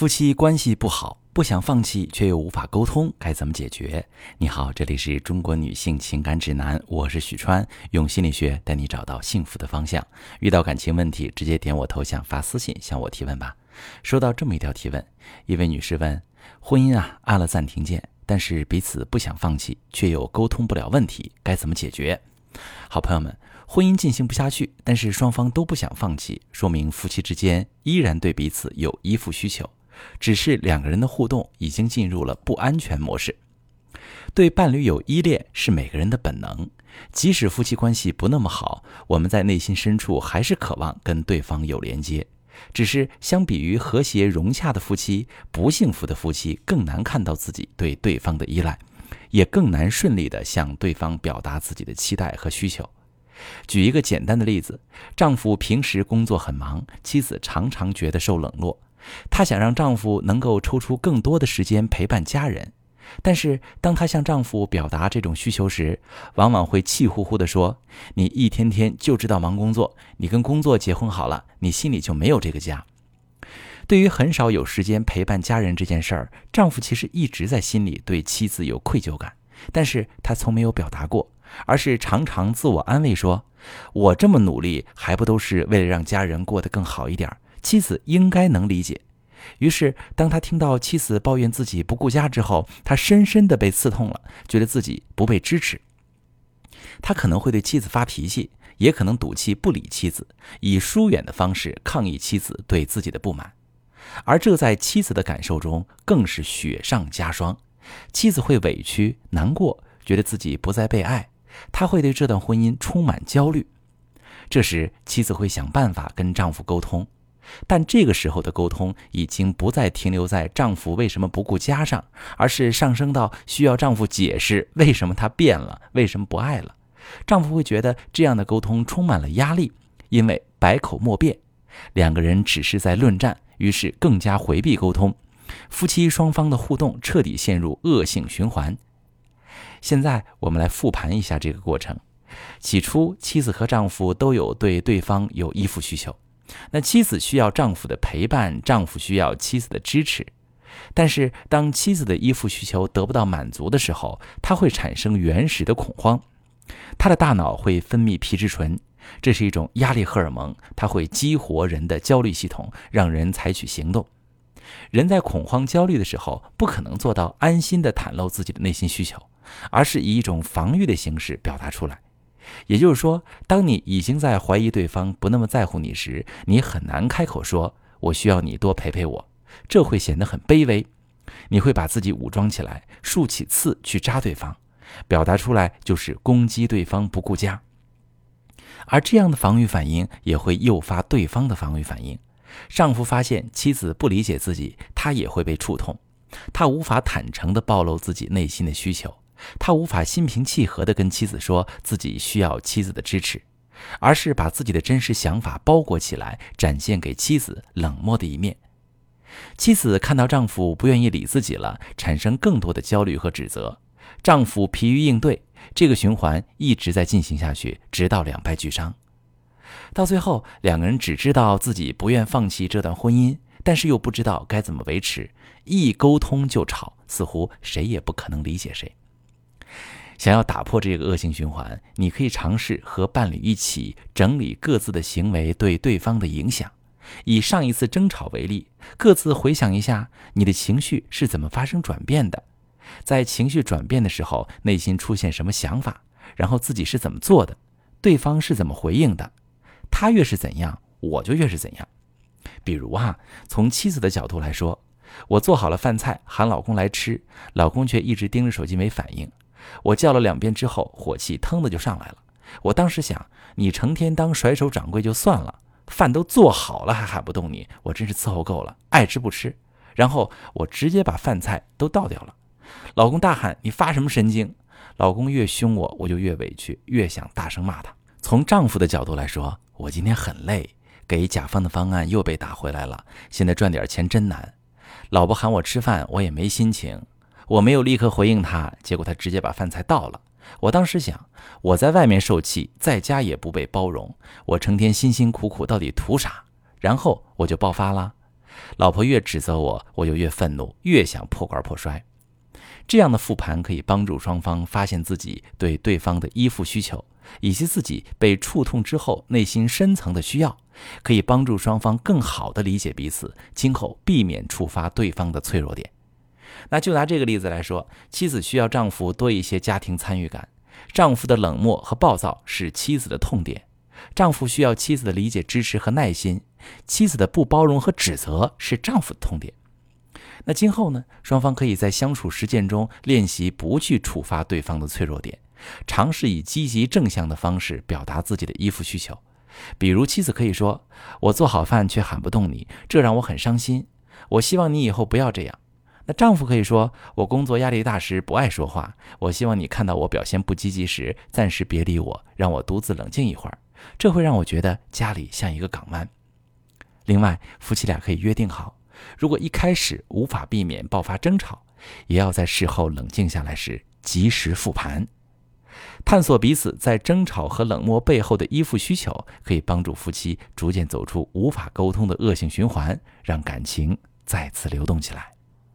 夫妻关系不好，不想放弃，却又无法沟通，该怎么解决？你好，这里是中国女性情感指南，我是许川，用心理学带你找到幸福的方向。遇到感情问题，直接点我头像发私信向我提问吧。收到这么一条提问，一位女士问：婚姻啊，按了暂停键，但是彼此不想放弃，却又沟通不了问题，该怎么解决？好朋友们，婚姻进行不下去，但是双方都不想放弃，说明夫妻之间依然对彼此有依附需求。只是两个人的互动已经进入了不安全模式，对伴侣有依恋是每个人的本能。即使夫妻关系不那么好，我们在内心深处还是渴望跟对方有连接。只是相比于和谐融洽的夫妻，不幸福的夫妻更难看到自己对对方的依赖，也更难顺利地向对方表达自己的期待和需求。举一个简单的例子：丈夫平时工作很忙，妻子常常觉得受冷落。她想让丈夫能够抽出更多的时间陪伴家人，但是当她向丈夫表达这种需求时，往往会气呼呼地说：“你一天天就知道忙工作，你跟工作结婚好了，你心里就没有这个家。”对于很少有时间陪伴家人这件事儿，丈夫其实一直在心里对妻子有愧疚感，但是他从没有表达过，而是常常自我安慰说：“我这么努力，还不都是为了让家人过得更好一点儿？”妻子应该能理解，于是当他听到妻子抱怨自己不顾家之后，他深深的被刺痛了，觉得自己不被支持。他可能会对妻子发脾气，也可能赌气不理妻子，以疏远的方式抗议妻子对自己的不满，而这在妻子的感受中更是雪上加霜。妻子会委屈、难过，觉得自己不再被爱，他会对这段婚姻充满焦虑。这时，妻子会想办法跟丈夫沟通。但这个时候的沟通已经不再停留在丈夫为什么不顾家上，而是上升到需要丈夫解释为什么他变了，为什么不爱了。丈夫会觉得这样的沟通充满了压力，因为百口莫辩，两个人只是在论战，于是更加回避沟通，夫妻双方的互动彻底陷入恶性循环。现在我们来复盘一下这个过程：起初，妻子和丈夫都有对对方有依附需求。那妻子需要丈夫的陪伴，丈夫需要妻子的支持。但是，当妻子的依附需求得不到满足的时候，他会产生原始的恐慌，他的大脑会分泌皮质醇，这是一种压力荷尔蒙，它会激活人的焦虑系统，让人采取行动。人在恐慌、焦虑的时候，不可能做到安心地袒露自己的内心需求，而是以一种防御的形式表达出来。也就是说，当你已经在怀疑对方不那么在乎你时，你很难开口说“我需要你多陪陪我”，这会显得很卑微。你会把自己武装起来，竖起刺去扎对方，表达出来就是攻击对方不顾家。而这样的防御反应也会诱发对方的防御反应。丈夫发现妻子不理解自己，他也会被触痛，他无法坦诚地暴露自己内心的需求。他无法心平气和地跟妻子说自己需要妻子的支持，而是把自己的真实想法包裹起来，展现给妻子冷漠的一面。妻子看到丈夫不愿意理自己了，产生更多的焦虑和指责。丈夫疲于应对，这个循环一直在进行下去，直到两败俱伤。到最后，两个人只知道自己不愿放弃这段婚姻，但是又不知道该怎么维持，一沟通就吵，似乎谁也不可能理解谁。想要打破这个恶性循环，你可以尝试和伴侣一起整理各自的行为对对方的影响。以上一次争吵为例，各自回想一下你的情绪是怎么发生转变的，在情绪转变的时候，内心出现什么想法，然后自己是怎么做的，对方是怎么回应的。他越是怎样，我就越是怎样。比如啊，从妻子的角度来说，我做好了饭菜，喊老公来吃，老公却一直盯着手机没反应。我叫了两遍之后，火气腾的就上来了。我当时想，你成天当甩手掌柜就算了，饭都做好了还喊不动你，我真是伺候够了，爱吃不吃。然后我直接把饭菜都倒掉了。老公大喊：“你发什么神经？”老公越凶我，我就越委屈，越想大声骂他。从丈夫的角度来说，我今天很累，给甲方的方案又被打回来了，现在赚点钱真难。老婆喊我吃饭，我也没心情。我没有立刻回应他，结果他直接把饭菜倒了。我当时想，我在外面受气，在家也不被包容，我成天辛辛苦苦到底图啥？然后我就爆发了。老婆越指责我，我就越愤怒，越想破罐破摔。这样的复盘可以帮助双方发现自己对对方的依附需求，以及自己被触痛之后内心深层的需要，可以帮助双方更好地理解彼此，今后避免触发对方的脆弱点。那就拿这个例子来说，妻子需要丈夫多一些家庭参与感，丈夫的冷漠和暴躁是妻子的痛点，丈夫需要妻子的理解、支持和耐心，妻子的不包容和指责是丈夫的痛点。那今后呢？双方可以在相处实践中练习不去触发对方的脆弱点，尝试以积极正向的方式表达自己的依附需求。比如，妻子可以说：“我做好饭却喊不动你，这让我很伤心。我希望你以后不要这样。”那丈夫可以说：“我工作压力大时不爱说话，我希望你看到我表现不积极时，暂时别理我，让我独自冷静一会儿。这会让我觉得家里像一个港湾。”另外，夫妻俩可以约定好。如果一开始无法避免爆发争吵，也要在事后冷静下来时及时复盘，探索彼此在争吵和冷漠背后的依附需求，可以帮助夫妻逐渐走出无法沟通的恶性循环，让感情再次流动起来。